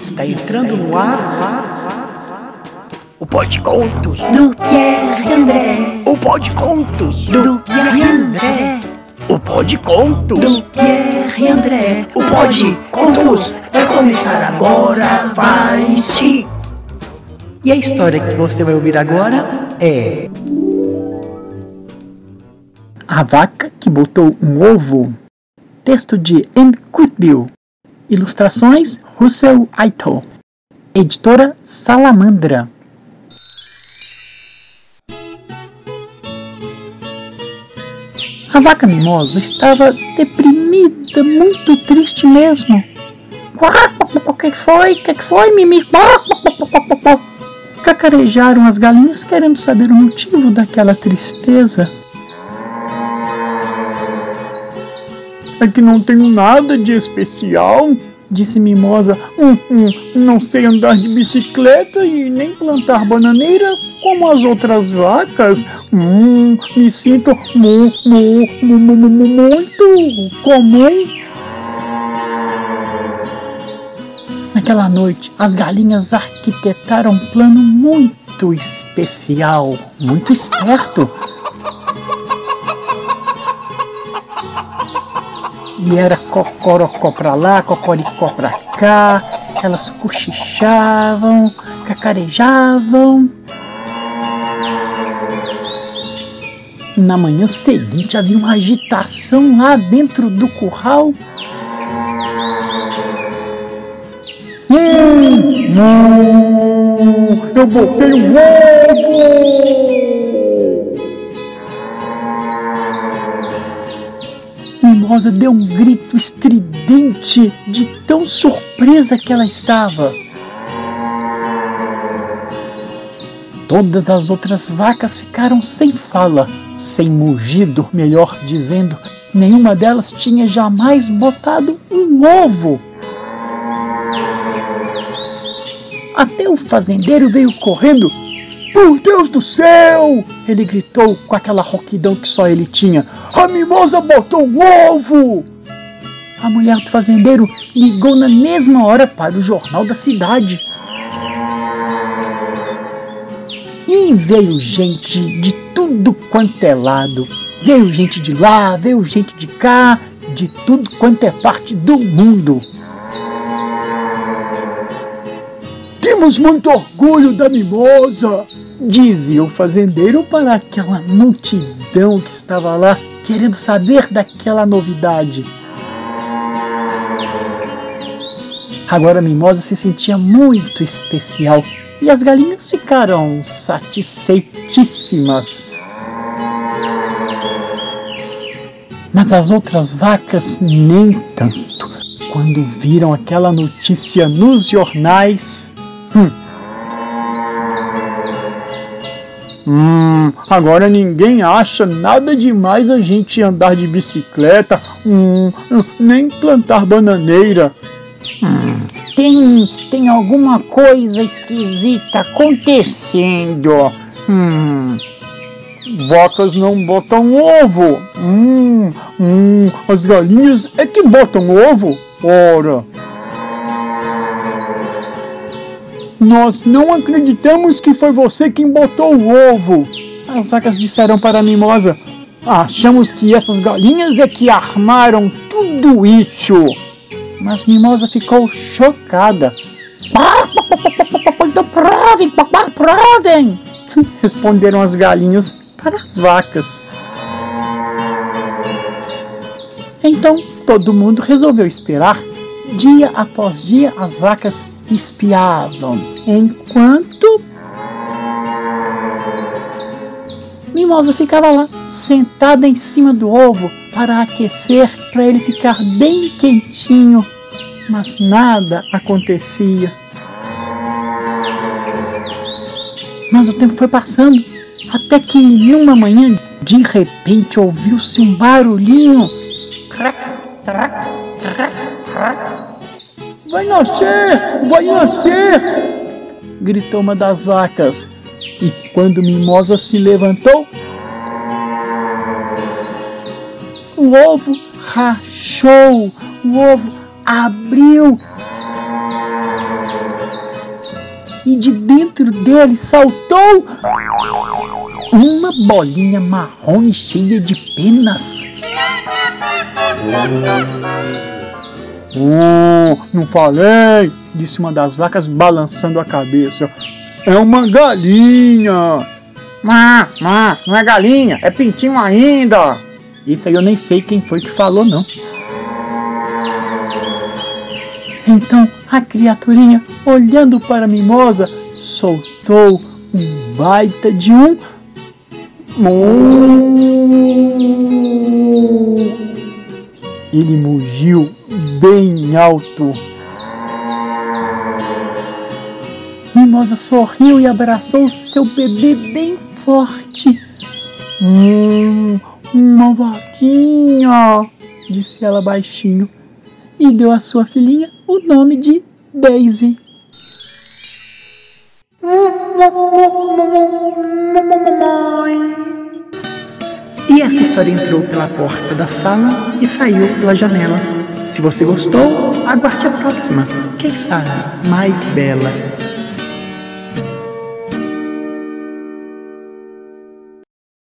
Está entrando no ar. O Pode Contos. Do Pierre André. O Pode Contos. Do Pierre André. O Pode Contos. Do Pierre André. O Pode Contos vai começar agora. Vai sim. E a história que você vai ouvir agora é. A vaca que botou um ovo. Texto de Anne. Ilustrações Russell Aito. Editora Salamandra. A vaca mimosa estava deprimida, muito triste mesmo. O que foi? O que foi, Mimi? Cacarejaram as galinhas querendo saber o motivo daquela tristeza. É que não tenho nada de especial, disse Mimosa. Hum, hum, não sei andar de bicicleta e nem plantar bananeira como as outras vacas. Hum, me sinto mu, mu, mu, mu, mu, muito comum. Naquela noite, as galinhas arquitetaram um plano muito especial, muito esperto. E era cocorocó pra lá, cocoricó pra cá, elas cochichavam, cacarejavam. Na manhã seguinte havia uma agitação lá dentro do curral. Hum, hum, eu botei um ovo! Mimosa deu um grito estridente de tão surpresa que ela estava. Todas as outras vacas ficaram sem fala, sem mugido, melhor dizendo. Nenhuma delas tinha jamais botado um ovo. Até o fazendeiro veio correndo. Por Deus do céu! Ele gritou com aquela rouquidão que só ele tinha. A mimosa botou um ovo! A mulher do fazendeiro ligou na mesma hora para o jornal da cidade. E veio gente de tudo quanto é lado. Veio gente de lá, veio gente de cá, de tudo quanto é parte do mundo. Temos muito orgulho da mimosa, dizia o fazendeiro para aquela multidão que estava lá querendo saber daquela novidade. Agora a mimosa se sentia muito especial e as galinhas ficaram satisfeitíssimas. Mas as outras vacas nem tanto. Quando viram aquela notícia nos jornais, Hum, agora ninguém acha nada demais a gente andar de bicicleta, hum, nem plantar bananeira. Hum, tem, tem alguma coisa esquisita acontecendo. Hum, vacas não botam ovo. Hum, hum, as galinhas é que botam ovo. Ora. Nós não acreditamos que foi você quem botou o ovo. As vacas disseram para a mimosa. Achamos que essas galinhas é que armaram tudo isso. Mas Mimosa ficou chocada. Então provem, provem! Responderam as galinhas para as vacas. Então todo mundo resolveu esperar. Dia após dia as vacas espiavam, enquanto Mimosa ficava lá, sentada em cima do ovo para aquecer, para ele ficar bem quentinho, mas nada acontecia. Mas o tempo foi passando, até que numa manhã, de repente, ouviu-se um barulhinho. Crac, crac, crac. Vai nascer! Vai nascer! gritou uma das vacas. E quando Mimosa se levantou, o ovo rachou, o ovo abriu. de dentro dele saltou uma bolinha marrom e cheia de penas. Oh, não falei, disse uma das vacas balançando a cabeça. É uma galinha. Má, má, não é galinha, é pintinho ainda. Isso aí eu nem sei quem foi que falou, não. Então a criaturinha, olhando para a mimosa, soltou um baita de um. Ele mugiu bem alto. Mimosa sorriu e abraçou seu bebê bem forte. Hum, uma vaquinha, disse ela baixinho, e deu à sua filhinha o nome de Daisy. E essa história entrou pela porta da sala e saiu pela janela. Se você gostou, aguarde a próxima. Quem sabe mais bela.